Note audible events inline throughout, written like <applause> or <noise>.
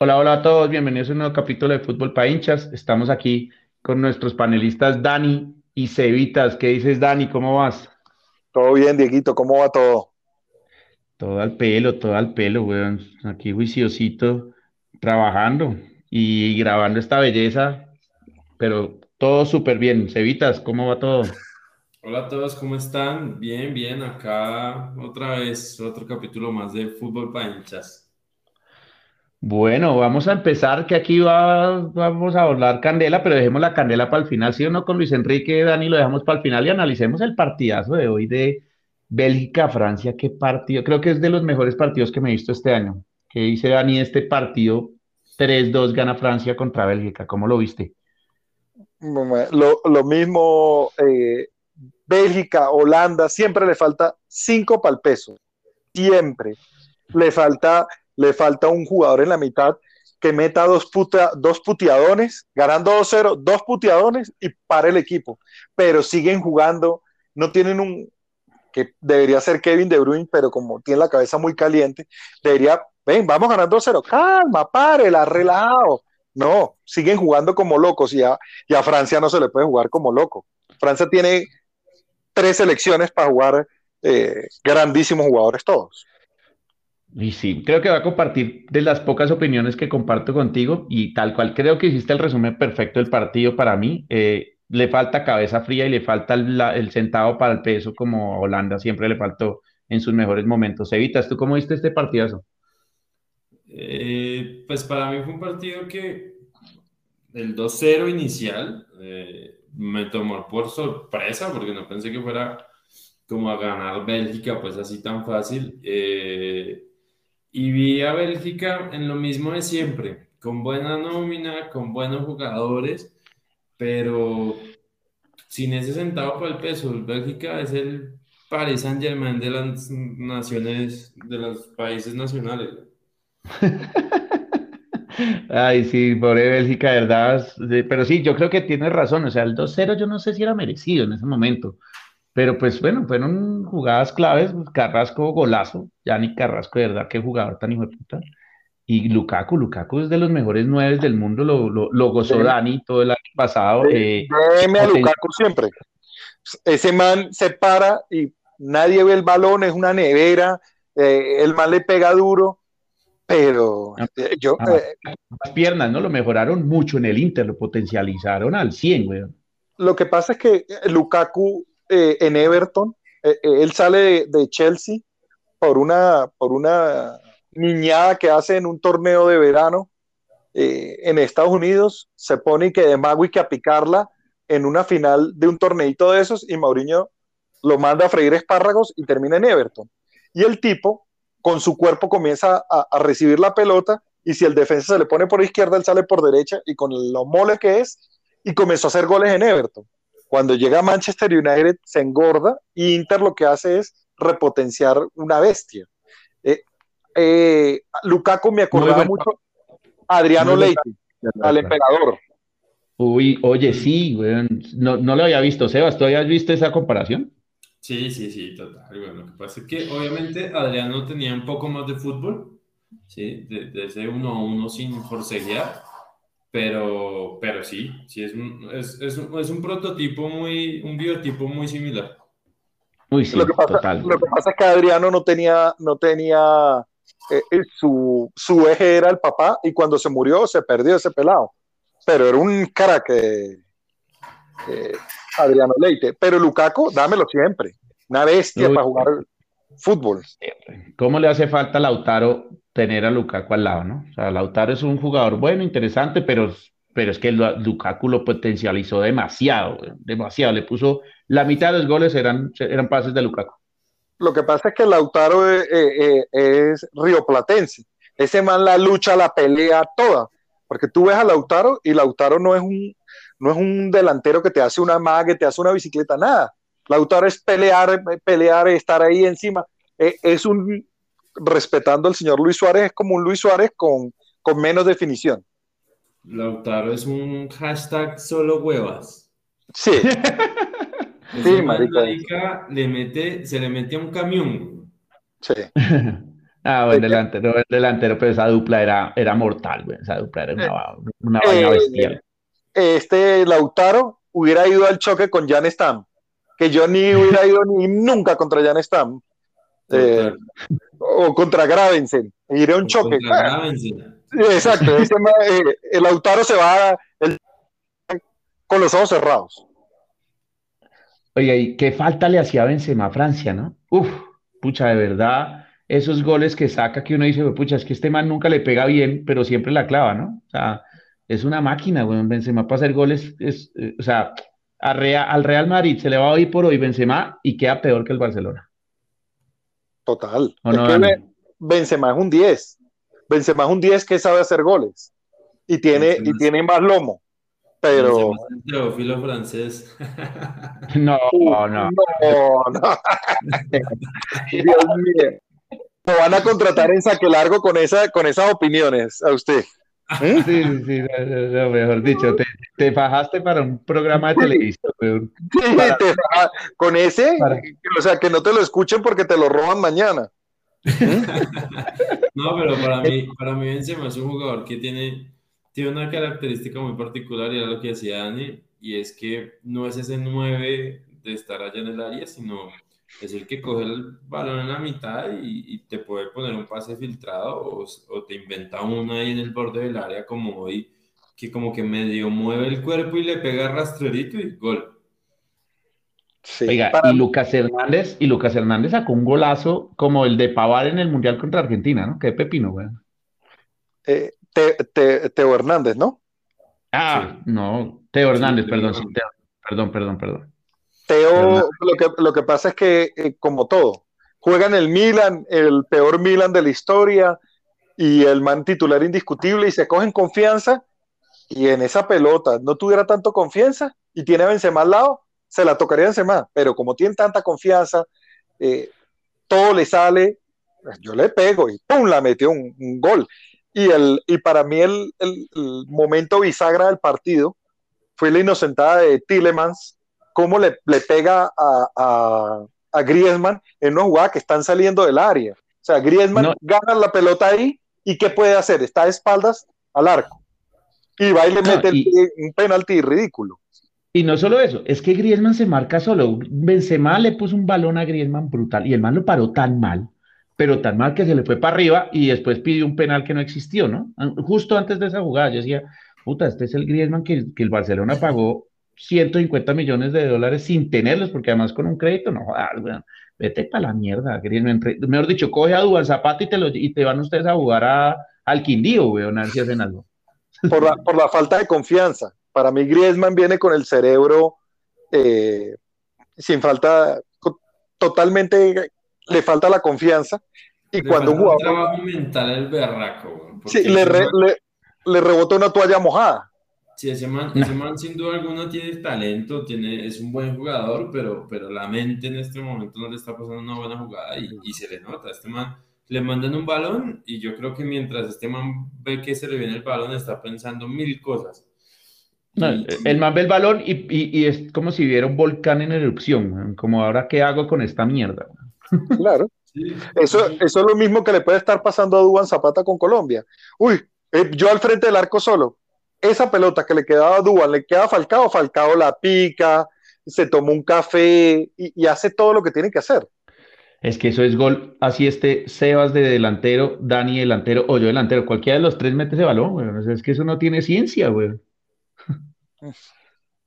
Hola, hola a todos, bienvenidos a un nuevo capítulo de Fútbol para hinchas. Estamos aquí con nuestros panelistas Dani y Cevitas. ¿Qué dices, Dani? ¿Cómo vas? Todo bien, Dieguito, ¿cómo va todo? Todo al pelo, todo al pelo, weón. Aquí juiciosito, trabajando y grabando esta belleza, pero todo súper bien. Cevitas, ¿cómo va todo? Hola a todos, ¿cómo están? Bien, bien, acá otra vez, otro capítulo más de Fútbol para hinchas. Bueno, vamos a empezar, que aquí va, vamos a hablar candela, pero dejemos la candela para el final, ¿sí o no? Con Luis Enrique, Dani, lo dejamos para el final y analicemos el partidazo de hoy de Bélgica-Francia. ¿Qué partido? Creo que es de los mejores partidos que me he visto este año. ¿Qué dice Dani? Este partido 3-2 gana Francia contra Bélgica. ¿Cómo lo viste? Lo, mismo, eh, Bélgica, Holanda, siempre le falta 5 para el peso. Siempre. Le falta le falta un jugador en la mitad que meta dos, dos puteadones, ganando 2-0, dos puteadones y para el equipo. Pero siguen jugando, no tienen un, que debería ser Kevin De Bruyne, pero como tiene la cabeza muy caliente, debería, ven, vamos ganando 2-0, calma, párela, relajado. No, siguen jugando como locos y a, y a Francia no se le puede jugar como loco. Francia tiene tres selecciones para jugar eh, grandísimos jugadores todos. Y sí, creo que va a compartir de las pocas opiniones que comparto contigo y tal cual creo que hiciste el resumen perfecto del partido para mí. Eh, le falta cabeza fría y le falta el, el, centavo para el peso como a Holanda siempre le faltó en sus mejores momentos. Evitas, ¿tú cómo viste este partidazo? Eh, pues para mí fue un partido que el 2-0 inicial eh, me tomó por sorpresa porque no pensé que fuera como a ganar Bélgica pues así tan fácil. Eh, y vi a Bélgica en lo mismo de siempre, con buena nómina, con buenos jugadores, pero sin ese centavo por el peso. Bélgica es el Paris Saint Germain de las naciones, de los países nacionales. <laughs> Ay, sí, pobre Bélgica, verdad. Pero sí, yo creo que tienes razón. O sea, el 2-0 yo no sé si era merecido en ese momento. Pero pues bueno, fueron jugadas claves, Carrasco golazo, ni Carrasco, de verdad, qué jugador tan hijo de puta. Y Lukaku, Lukaku es de los mejores nueve del mundo, lo, lo, gozó Dani todo el año pasado. Eh, a Lukaku siempre. Ese man se para y nadie ve el balón, es una nevera, eh, el man le pega duro, pero ah, eh, yo... Ah, las piernas, ¿no? Lo mejoraron mucho en el Inter, lo potencializaron al 100, güey. Lo que pasa es que Lukaku eh, en Everton. Eh, eh, él sale de, Chelsea por una, por una niñada que hace en un torneo de verano en Estados Unidos. Se pone que de mago y que a picarla en una final de un torneito de esos y Mauriño lo manda a freír espárragos y termina en Everton. Y el tipo, con su cuerpo, comienza a, a recibir la pelota y si el defensa se le pone por izquierda, él sale por derecha y con lo mole que es, y comenzó a hacer goles en Everton. Cuando llega a Manchester United se engorda y Inter lo que hace es repotenciar una bestia. Eh, eh, Lukaku me acordaba mucho a Adriano Leite, al emperador. Uy, oye, sí, no, no lo había visto. Sebas, ¿tú habías visto esa comparación? Sí, sí, sí, total. Bueno, lo que pasa es que obviamente Adriano tenía un poco más de fútbol, ¿sí? De, de ese uno a uno sin forcejear, pero, pero sí, sí es un, es, es, un, es un prototipo muy, un biotipo muy similar. Uy, sí, lo, que pasa, lo que pasa es que Adriano no tenía, no tenía eh, eh, su, su, eje era el papá y cuando se murió se perdió ese pelado. Pero era un cara que Adriano Leite. Pero Lukaku, dámelo siempre. Una bestia para jugar fútbol. ¿Cómo le hace falta a Lautaro tener a Lukaku al lado, ¿no? O sea, Lautaro es un jugador bueno, interesante, pero, pero es que Lukaku lo potencializó demasiado, demasiado. Le puso la mitad de los goles eran, eran pases de Lukaku. Lo que pasa es que Lautaro es, eh, eh, es rioplatense. Ese man la lucha, la pelea toda. Porque tú ves a Lautaro y Lautaro no es un, no es un delantero que te hace una maga, que te hace una bicicleta, nada. Lautaro es pelear, pelear, estar ahí encima. Eh, es un respetando al señor Luis Suárez, es como un Luis Suárez con, con menos definición. Lautaro es un hashtag solo huevas. Sí. <laughs> sí, marica. le mete, se le mete a un camión. Sí. <laughs> Ah, bueno, delantero, el delantero, pero esa dupla era, era mortal, güey. Esa dupla era una, una vaina Eh, bestial. Este Lautaro hubiera ido al choque con Jan Stam, que yo ni hubiera ido ni nunca contra Jan Stam, eh, o contra Gravensen, iré a un choque. Exacto, ese eh, el Lautaro se va el- con los ojos cerrados. Oye, ¿y qué falta le hacía Benzema a Francia, no? Uf, pucha, de verdad, esos goles que saca que uno dice, "Güey, pucha, es que este man nunca le pega bien, pero siempre la clava, ¿no? O sea, es una máquina, güey, Benzema para hacer goles, es, eh, o sea, a al Real Madrid se le va hoy por hoy Benzema y queda peor que el Barcelona. Total. ¿O Es no, que Benzema es un 10. Benzema es un 10 que sabe hacer goles y tiene, Benzema y tiene más lomo. Pero Benzema es el Teófilo francés. <laughs> <laughs> No, no. no, no. <laughs> Dios mío. Lo van a contratar en saque largo con, esa, con esas opiniones a usted. ¿Mm? Sí, sí, sí, no, no, no, mejor dicho, te, te fajaste para un programa de televisión. Sí, Para- te- con ese, Para- o sea, que no te lo escuchen porque te lo roban mañana. <laughs> No, pero para mí, para mí Benzema es un jugador que tiene, tiene una característica muy particular y era lo que decía Dani, y es que no es ese 9 de estar allá en el área, sino es el que coge el balón en la mitad y, y te puede poner un pase filtrado o, o te inventa uno ahí en el borde del área como hoy, que como que medio mueve el cuerpo y le pega rastrerito y gol. Sí. Oiga, Para- y Lucas Hernández, y Lucas Hernández sacó un golazo como el de Pavar en el Mundial contra Argentina, ¿no? Qué pepino, güey. eh, Te- Te- Teo Hernández, ¿no? Ah, no, Teo Hernández, Sí, perdón, Teo. Perdón, perdón, perdón. Teo, lo que, lo que pasa es que, eh, como todo, juega en el Milan, el peor Milan de la historia, y el man titular indiscutible, y se cogen confianza, y en esa pelota no tuviera tanto confianza, y tiene a Benzema al lado, se la tocaría a Benzema, pero como tiene tanta confianza, eh, todo le sale, pues yo le pego, y ¡pum! la metió un, un gol. Y, el, y para mí el, el- el momento bisagra del partido fue la inocentada de Tillemans, cómo le, le pega a, a, a Griezmann en una jugada que están saliendo del área. O sea, Griezmann No. gana la pelota ahí y ¿qué puede hacer? Está de espaldas al arco. Y va y le No, mete el- y- un penalti ridículo. Y no solo eso, es que Griezmann se marca solo. Benzema le puso un balón a Griezmann brutal y el man lo paró tan mal, pero tan mal que se le fue para arriba y después pidió un penal que no existió, ¿no? Justo antes de esa jugada, yo decía, puta, este es el Griezmann que, que el Barcelona pagó 150 millones de dólares sin tenerlos, porque además con un crédito, no jodas, weón. Vete para la mierda, Griezmann. Mejor dicho, coge a Duván Zapata y te, lo, y te van ustedes a jugar a, al Quindío, weón, a ver si hacen algo. <laughs> Por la, por la falta de confianza. Para mí Griezmann viene con el cerebro eh, sin falta, totalmente le falta la confianza. Y Le cuando un jugador mental el berraco, weón, sí, le, re- le, le rebota una toalla mojada. Sí, ese man, No. ese man sin duda alguna tiene talento, tiene, es un buen jugador, pero, pero la mente en este momento no le está pasando una buena jugada y, y se le nota. Este man le mandan un balón y yo creo que mientras este man ve que se le viene el balón está pensando mil cosas. No, Y- el man ve el balón y, y- y es como si viera un volcán en erupción, como ahora qué hago con esta mierda. Claro. <laughs> Sí, Eso, eso es lo mismo que le puede estar pasando a Duban Zapata con Colombia. Uy, eh, yo al frente del arco solo. Esa pelota que le quedaba a Duban, le queda a Falcao, Falcao la pica, se toma un café y, y hace todo lo que tiene que hacer. Es que eso es gol, así este Sebas de delantero, Dani delantero o yo delantero, cualquiera de los tres mete ese balón. O sea, es que eso no tiene ciencia, weón. <laughs>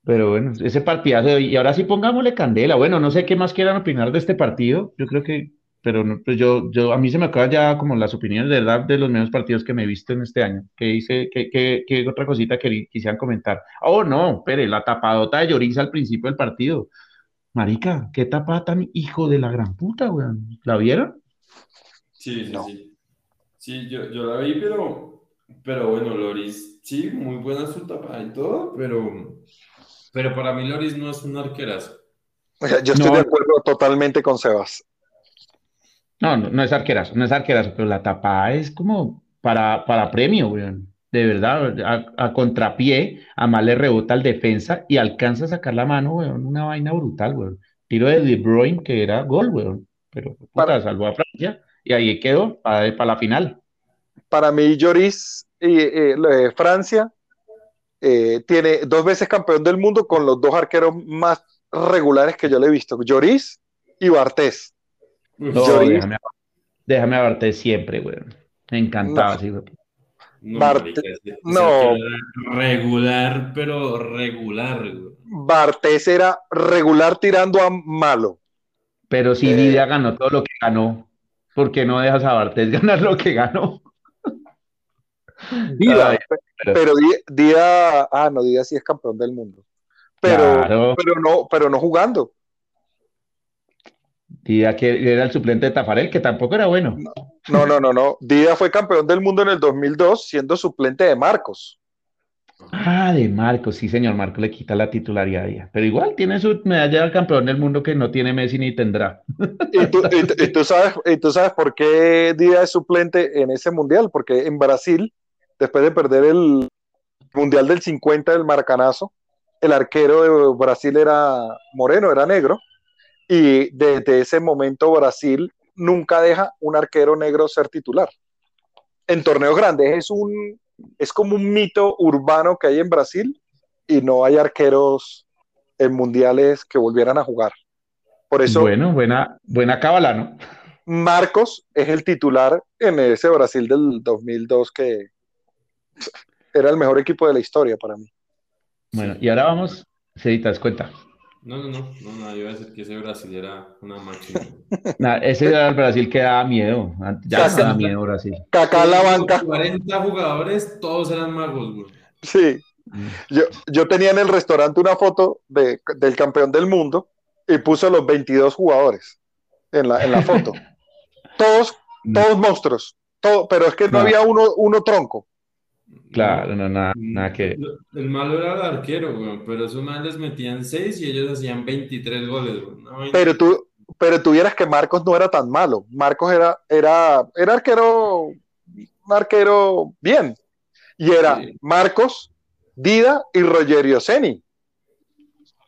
Pero bueno, ese partidazo. Y ahora sí pongámosle candela. Bueno, no sé qué más quieran opinar de este partido. Yo creo que, pero no, pues yo, yo, a mí se me acaban ya como las opiniones de verdad de los mejores partidos que me he visto en este año. ¿Qué hice? ¿Qué, qué, qué otra cosita que quisieran comentar? Oh, no, espere, la tapadota de Lloris al principio del partido. Marica, qué tapada tan hijo de la gran puta, weón. ¿La vieron? Sí, sí, No. sí. Sí, yo, yo la vi, pero, pero bueno, Loris, sí, muy buena su tapada y todo, pero, pero para mí Loris no es un arquerazo. O sea, yo estoy No. de acuerdo totalmente con Sebas. No, no, no es arquerazo, no es arquerazo, pero la tapada es como para, para premio, weón. De verdad, a, a contrapié, a mal le rebota al defensa y alcanza a sacar la mano, weón. Una vaina brutal, weón. Tiro de De Bruyne que era gol, weón. Pero puta, Para- salvó a Francia y ahí quedó para, la final. Para mí, Lloris, y eh, Francia, eh, tiene dos veces campeón del mundo con los dos arqueros más regulares que yo le he visto, Lloris y Bartés. Déjame, a Bartés siempre, güey. Me encantaba, sí, No, Regular, pero regular. Bartés era regular tirando a malo. Pero si eh, ganó todo lo que ganó, ¿por qué no dejas a Bartés <laughs> ganar lo que ganó? pero Día, ah, no, Día sí es campeón del mundo. Pero, pero, no, pero no jugando. Que era el suplente de Tafarel, que tampoco era bueno. No, no, no, no. Día fue campeón del mundo en el 2002 siendo suplente de Marcos. Ah, de Marcos, sí, señor. Marcos le quita la titularidad a Pero igual tiene su medalla de campeón del mundo que no tiene Messi ni tendrá. ¿Y tú, sabes, ¿Y tú sabes por qué Día es suplente en ese mundial? Porque en Brasil, después de perder el mundial del 50 del Maracanazo, el arquero de Brasil era moreno, era negro. Y desde ese momento Brasil nunca deja un arquero negro ser titular. En torneos grandes es un es como un mito urbano que hay en Brasil y no hay arqueros en mundiales que volvieran a jugar. Por eso. Bueno, buena, buena cábala, ¿no? Marcos es el titular en ese Brasil del 2002 que era el mejor equipo de la historia para mí. Bueno, y ahora vamos, se das cuenta. No, no, no, no, yo iba a decir que ese Brasil era una máquina. <laughs> ese era el Brasil que daba miedo. Ya daba miedo Brasil. Caca la banca. 40 jugadores, todos eran magos, güey. Sí. Mm. Yo, yo tenía en el restaurante una foto de, del campeón del mundo y puso los 22 jugadores en la, en la foto. <laughs> todos, mm. todos monstruos. Todo, pero es que no, había uno, uno tronco. Claro, no, nada, nada que. El malo era el arquero, güey, pero esos males metían 6 y ellos hacían 23 goles, güey. pero tú, pero tuvieras que Marcos no era tan malo. Marcos era, era, era arquero, arquero bien. Y era Marcos, Dida y Rogerio Seni.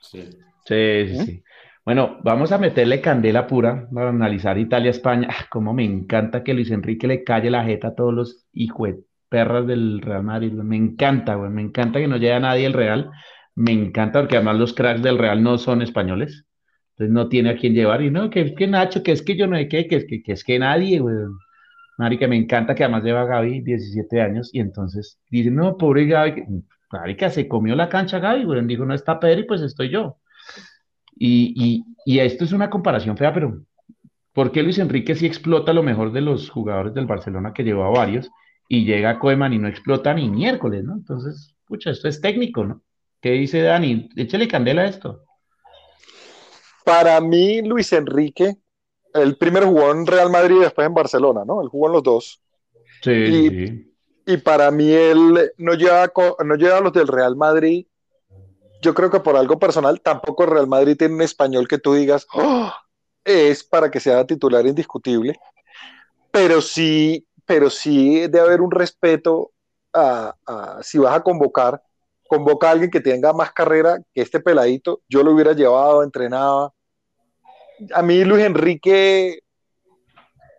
Sí. Sí, sí, sí. Bueno, vamos a meterle candela pura para analizar Italia-España. Ah, como me encanta que Luis Enrique le calle la jeta a todos los hijos perras del Real Madrid. Me encanta, güey. Me encanta que no llegue a nadie el Real. Me encanta porque además los cracks del Real no son españoles. Entonces no tiene a quién llevar. Y no, que que Nacho, que es que yo no sé qué, que es que, que, es que nadie, güey. que me encanta que además lleva Gaby 17 años y entonces dice, no, pobre Gaby, que se comió la cancha Gaby, güey. Dijo, no está Pedro y pues estoy yo. Y, y, y esto es una comparación fea, pero ¿por qué Luis Enrique sí explota lo mejor de los jugadores del Barcelona que llevó a varios? Y llega Koeman y no explota ni miércoles, ¿no? Entonces, pucha, esto es técnico, ¿no? ¿Qué dice Dani? Échale candela a esto. Para mí, Luis Enrique, el primero jugó en Real Madrid y después en Barcelona, ¿no? Él jugó en los dos. Sí. Y, y para mí, él no lleva, no lleva a los del Real Madrid. Yo creo que por algo personal, tampoco el Real Madrid tiene un español que tú digas, oh, es para que sea titular indiscutible. Pero sí pero sí debe haber un respeto a, si vas a convocar, convoca a alguien que tenga más carrera que este peladito, yo lo hubiera llevado, entrenaba. A mí Luis Enrique,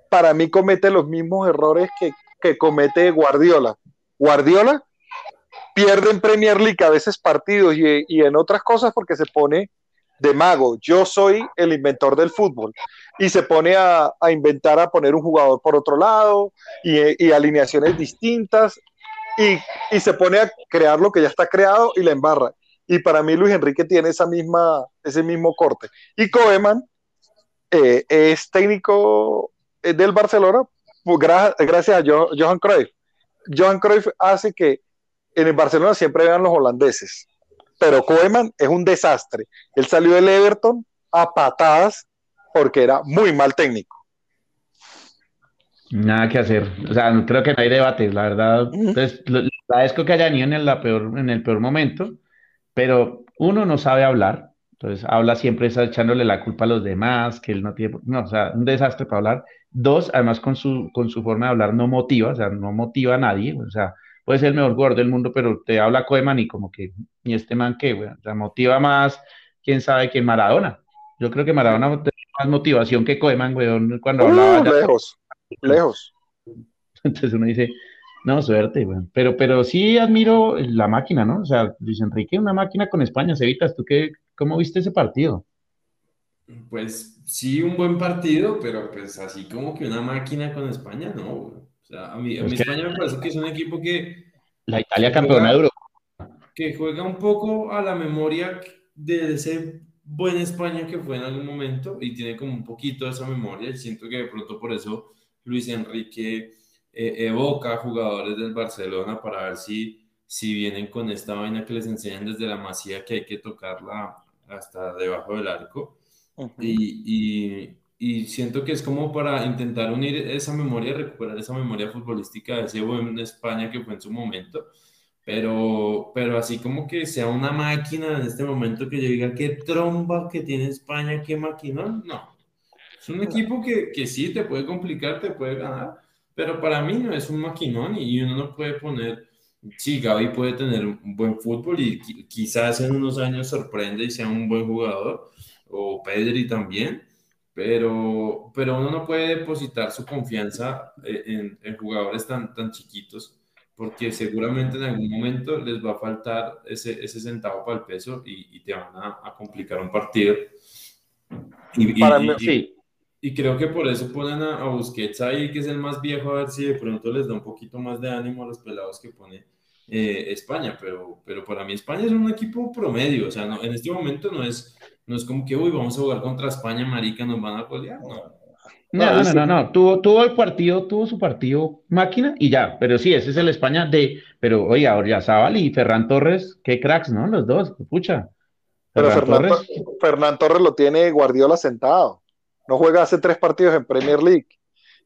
para mí comete los mismos errores que, que comete Guardiola. Guardiola pierde en Premier League a veces partidos y, y en otras cosas porque se pone de mago, yo soy el inventor del fútbol. Y se pone a, inventar, a poner un jugador por otro lado y, alineaciones distintas y, se pone a crear lo que ya está creado y la embarra. Y para mí Luis Enrique tiene esa misma, ese mismo corte. Y Koeman eh, es técnico eh, del Barcelona pues, gracias a Johan Cruyff. Johan Cruyff hace que en el Barcelona siempre vean los holandeses pero Koeman es un desastre. Él salió del Everton a patadas porque era muy mal técnico. Nada que hacer. O sea, creo que no hay debate, la verdad. Entonces, agradezco que haya ido en el, peor, en el peor momento, pero uno no sabe hablar. Entonces, habla siempre está echándole la culpa a los demás, que él no tiene. No, o sea, un desastre para hablar. Dos, además, con su, con su forma de hablar no motiva, o sea, no motiva a nadie. O sea, puede ser el mejor jugador del mundo, pero te habla Koeman y como que, ni este man que, güey, o sea, motiva más, quién sabe, que Maradona. Yo creo que Maradona tiene más motivación que Koeman, güey, cuando uh, hablaba. lejos. lejos. <laughs> Entonces uno dice, no, suerte, bueno. Pero, pero sí admiro la máquina, ¿no? O sea, Luis Enrique, una máquina con España, Cevitas, ¿tú qué, cómo viste ese partido? Pues sí, un buen partido, pero pues así como que una máquina con España, no. O sea, a mí, a mí España me parece que es un equipo que... La Italia campeona de Europa. Que juega un poco a la memoria de ese buen España que fue en algún momento y tiene como un poquito de esa memoria. Y siento que de pronto por eso Luis Enrique eh, evoca jugadores del Barcelona para ver si, si vienen con esta vaina que les enseñan desde la masía que hay que tocarla hasta debajo del arco. Y, y, siento que es como para intentar unir esa memoria, recuperar esa memoria futbolística de ese buen España que fue en su momento. Pero, pero así como que sea una máquina en este momento que yo diga qué tromba que tiene España, qué máquina, no. Es un equipo que, que sí te puede complicar, te puede ganar, pero para mí no es un maquinón y uno no puede poner, sí, Gaby puede tener un buen fútbol y quizás en unos años sorprende y sea un buen jugador, o Pedri también, pero, pero uno no puede depositar su confianza eh, en, jugadores tan, tan chiquitos, porque seguramente en algún momento les va a faltar ese, ese centavo para el peso y, te van a, complicar un partido. Y, y, creo que por eso ponen a, a, Busquets ahí, que es el más viejo, a ver si de pronto les da un poquito más de ánimo a los pelados que pone eh, España, pero, pero para mí España es un equipo promedio, o sea, no, en este momento no es, no es como que, uy, vamos a jugar contra España, marica, nos van a golear, no. No, no, no, no, Tuvo, tuvo el partido, tuvo su partido máquina y ya, pero sí, ese es el España de, pero oiga, Zabal y Ferran Torres, qué cracks, ¿no? Los dos, pucha. Pero Ferran, Torres. Torres lo tiene Guardiola sentado, no juega hace tres partidos en Premier League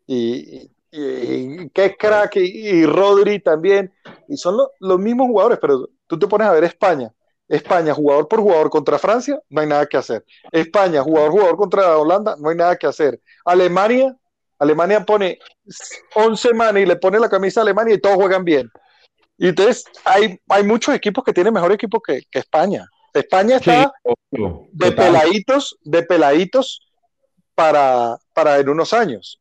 y, y, qué crack, y, Rodri también, y son los mismos jugadores, pero tú te pones a ver España, España, jugador por jugador contra Francia, no hay nada que hacer. España, jugador jugador contra Holanda, no hay nada que hacer. Alemania, Alemania pone 11 manes y le pone la camisa a Alemania y todos juegan bien. Y entonces hay, hay muchos equipos que tienen mejor equipo que, España. España está de peladitos, de peladitos para, para en unos años.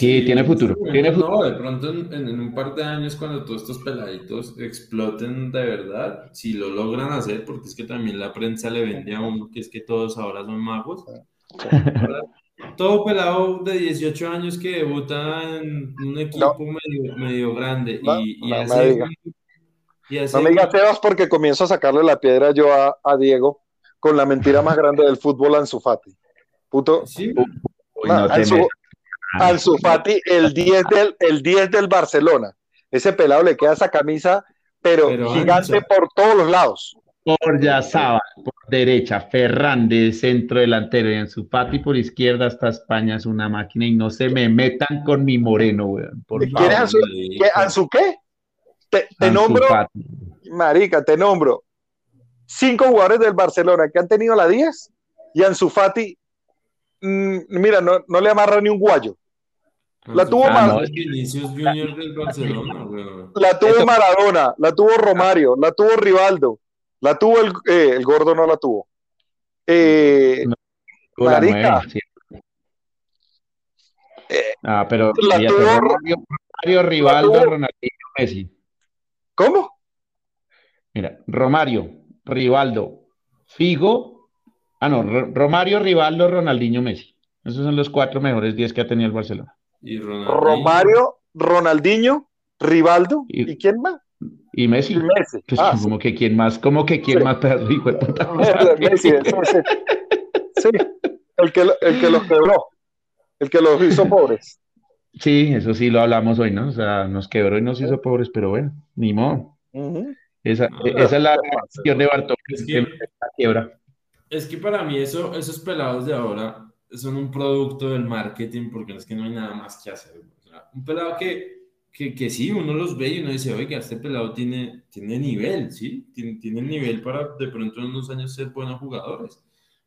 Sí, tiene futuro. Tiene No, de pronto en, un par de años, cuando todos estos peladitos exploten de verdad, si lo logran hacer, porque es que también la prensa le vende a uno que es que todos ahora son magos. Todo pelado de 18 años que debuta en un equipo medio, grande. y, y, hace, no me digas Sebas porque comienzo a sacarle la piedra yo a, Diego con la mentira más grande del fútbol, Ansu Fati. Puto. Sí. Ansu Fati, el 10 del, el 10 del Barcelona. Ese pelado le queda esa camisa, pero, gigante por todos los lados. Por Yazaba, por derecha, Fernández, centro delantero, y Ansu Fati por izquierda hasta España es una máquina y no se me metan con mi moreno, weón. ¿Quieres Ansu, ¿qué, Ansu qué? Te, nombro, marica, te nombro cinco jugadores del Barcelona que han tenido la 10 y Ansu Fati, mira, no, no le amarra ni un guayo. La tuvo, ah, la tuvo Maradona, la tuvo Romario, la tuvo Rivaldo, la tuvo el, eh, el gordo, no la tuvo. Eh, Marica. Eh, ah, pero la tuvo Romario, Rivaldo, Ronaldinho, Messi. ¿Cómo? Mira, Romario, Rivaldo, Figo, ah no, Romario, Rivaldo, Ronaldinho, Messi. Esos son los cuatro mejores días que ha tenido el Barcelona. Romario, Ronaldinho, Rivaldo, ¿y, quién más? Y Messi. Pues, ah, como que quién más, como que quién más hijo <laughs> Messi, sí, el que, el que los quebró, el que los hizo pobres. Sí, eso sí lo hablamos hoy, ¿no? O sea, nos quebró y nos hizo pobres, pero bueno, ni modo. esa, esa, es la cuestión de Bartok, es que, quiebra. Es que para mí eso, esos pelados de ahora son un producto del marketing porque es que no hay nada más que hacer. un pelado que, que, que, sí, uno los ve y uno dice, oiga, este pelado tiene, tiene nivel, ¿sí? Tiene, tiene el nivel para de pronto en unos años ser buenos jugadores.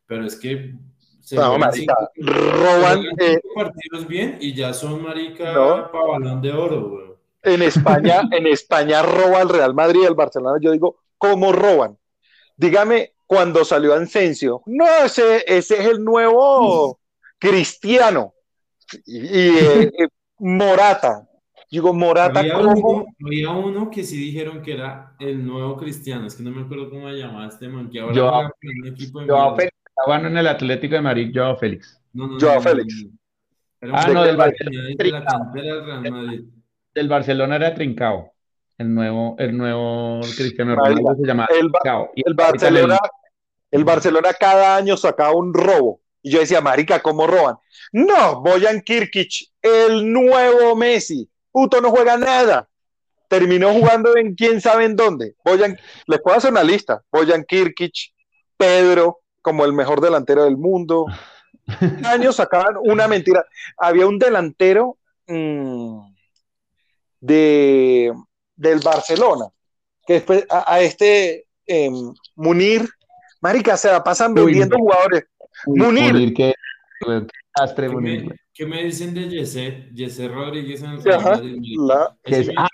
Pero es que se no, marica, roban eh, partidos bien y ya son marica para balón de oro, En España, <laughs> en España roba el Real Madrid y el Barcelona. Yo digo, ¿cómo roban? Dígame, cuando salió Asensio. No, ese, ese es el nuevo cristiano. Y, eh, Morata. Digo, Morata Había como... uno, había uno que sí dijeron que era el nuevo Cristiano, es que no me acuerdo cómo se llamaba este man, que ahora Joao- un equipo de Joao. Félix, estaba en el Atlético de Madrid, Joao Félix. No, no, Joao no, Félix. Ah, no, del Barcelona. venía de la cantera del Real Madrid. Del Barcelona era Trincao. El nuevo, el nuevo Cristiano Ronaldo se llama el. Y El Barcelona, el Barcelona cada año sacaba un robo. Y yo decía, marica, ¿cómo roban? No, Boyan Kirkic, el nuevo Messi. Puto no juega nada. Terminó jugando en quién sabe en dónde. Boyan, les puedo hacer una lista. Boyan Kirkic, Pedro, como el mejor delantero del mundo. Cada año sacaban una mentira. Había un delantero mm, de, del Barcelona, que después a, a este em, Munir, marica, se la pasan Uy, vendiendo no. jugadores. Uy, Munir. Munir, qué, qué castre, ¿Qué Munir. me, qué me dicen de Jesse? Jesse Rodríguez en el Sí, ajá, la- Que es- ah,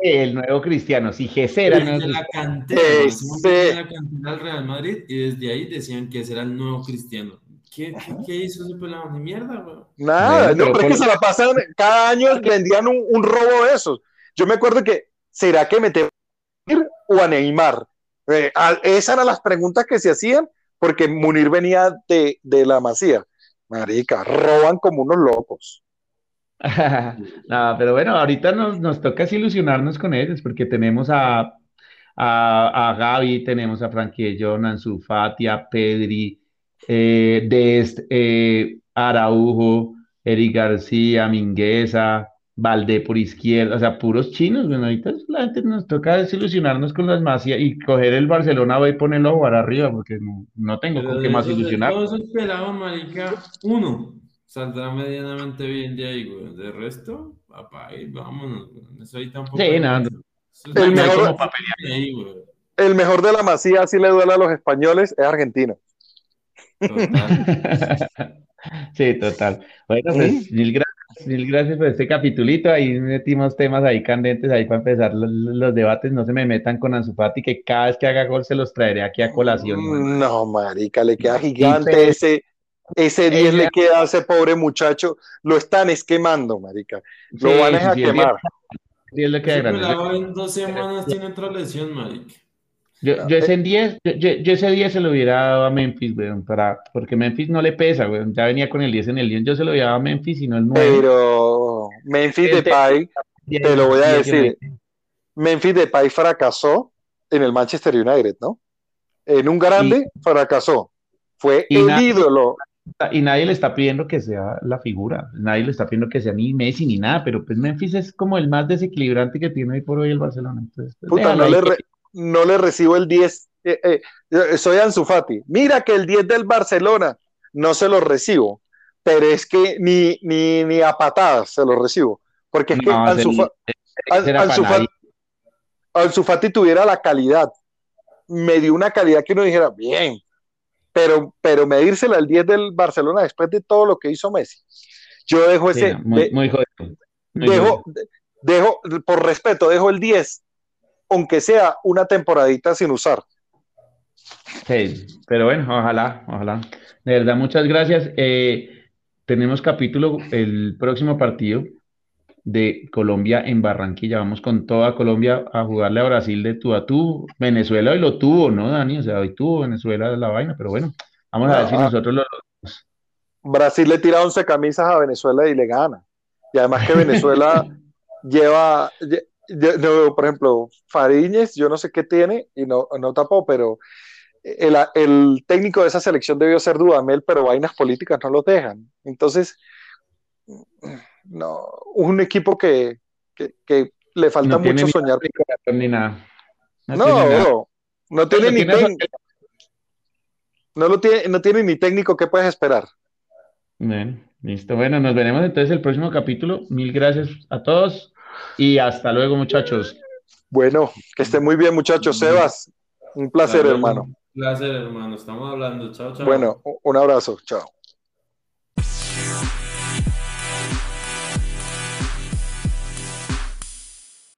el nuevo Cristiano. Si Jesús era Desde la cantera, Ese. ese man venía de la cantera del Real Madrid y desde ahí decían que ese era el nuevo cristiano. ¿Qué, qué, qué hizo ese pelado? Ni mierda, weón. Nada, no, pero pero es que se la pasan, cada año vendían un, un robo de esos. Yo me acuerdo que, ¿será que metemos a Munir o a Neymar? Eh, esas eran las preguntas que se hacían porque Munir venía de, de la Masía. Marica, roban como unos locos. <laughs> No, pero bueno, ahorita nos, nos toca ilusionarnos con ellos, porque tenemos a, a, Gaby, tenemos a Frankie Jong, Ansu Fati, a Pedri, eh, Dest, eh, Araujo, Eric García, Mingueza, Valdé por izquierda, o sea, puros chinos, bueno, ahorita la gente nos toca desilusionarnos con las masías y coger el Barcelona y ponerlo a jugar arriba, porque no, no tengo Pero con de qué más de ilusionar. Todos pelados, marica, uno saldrá medianamente bien de ahí, güey. De resto, papá, ahí vámonos, güey. Eso ahí tampoco. Sí. Eso El mejor- ahí, güey. El mejor de la Masía, si le duele a los españoles, es argentino. Total. <laughs> Sí, total. Bueno, pues mil gracias, mil gracias por este capitulito. Ahí metimos temas ahí candentes ahí para empezar los, los debates. No se me metan con Ansu Fati, que cada vez que haga gol se los traeré aquí a colación. Mm, No, marica, le queda gigante ese, ese 10 Ella- le queda a ese pobre muchacho. Lo están esquemando, marica. Lo Sí, van a sí, quemar. le queda grande. dos semanas tiene otra lesión, marica. Yo, yo ese en 10, yo, yo- ese 10 se lo hubiera dado a Memphis, weón, para, porque Memphis no le pesa, weón. Ya venía con el 10 en el 10, yo se lo hubiera dado a Memphis y no el 9. Pero Memphis Este- Depay, te lo voy a decir. Memphis Depay fracasó en el Manchester United, ¿no? En un grande fracasó. Fue el nadie- ídolo. Y nadie le está pidiendo que sea la figura, nadie le está pidiendo que sea ni Messi ni nada, pero pues Memphis es como el más desequilibrante que tiene hoy por hoy el Barcelona. Entonces, pues, Puta, no, le re- no le recibo el 10. Eh, eh, yo soy Ansu Fati. Mira que el 10 del Barcelona no se lo recibo, pero es que ni, ni, ni a patadas se lo recibo. Porque es que Ansu, Fa-. Fati- Fati tuviera la calidad, me dio una calidad que uno dijera, bien, pero, pero medírsela al 10 del Barcelona después de todo lo que hizo Messi. Yo dejo ese, muy, de- muy jodido. muy dejo, jodido. dejo, por respeto, dejo el 10, aunque sea una temporadita sin usar. Sí, pero bueno, ojalá, ojalá. De verdad, muchas gracias. Eh, tenemos capítulo el próximo partido de Colombia en Barranquilla. Vamos con toda Colombia a jugarle a Brasil de tú a tú. Venezuela hoy lo tuvo, ¿no, Dani? O sea, hoy tuvo Venezuela la vaina, pero bueno, vamos a ver si Ah. nosotros lo... Brasil le tira 11 camisas a Venezuela y le gana. Y además que <laughs> Venezuela lleva, lle- no, por ejemplo, Fariñez, yo no sé qué tiene y no, no tapó, pero el, el técnico de esa selección debió ser Dudamel, pero vainas políticas no los dejan. Entonces, no, un equipo que, que, que le falta No mucho soñar. ni nada. No No, tiene nada. bro, no tiene ni técnico. No, lo tiene, no tiene ni técnico, ¿qué puedes esperar? Bueno, listo. Bueno, nos veremos entonces el próximo capítulo. Mil gracias a todos y hasta luego, muchachos. Bueno, que esté muy bien, muchachos. Sebas, un placer, hermano. Un placer, hermano. Estamos hablando. Chao, chao. Bueno, un abrazo. Chao.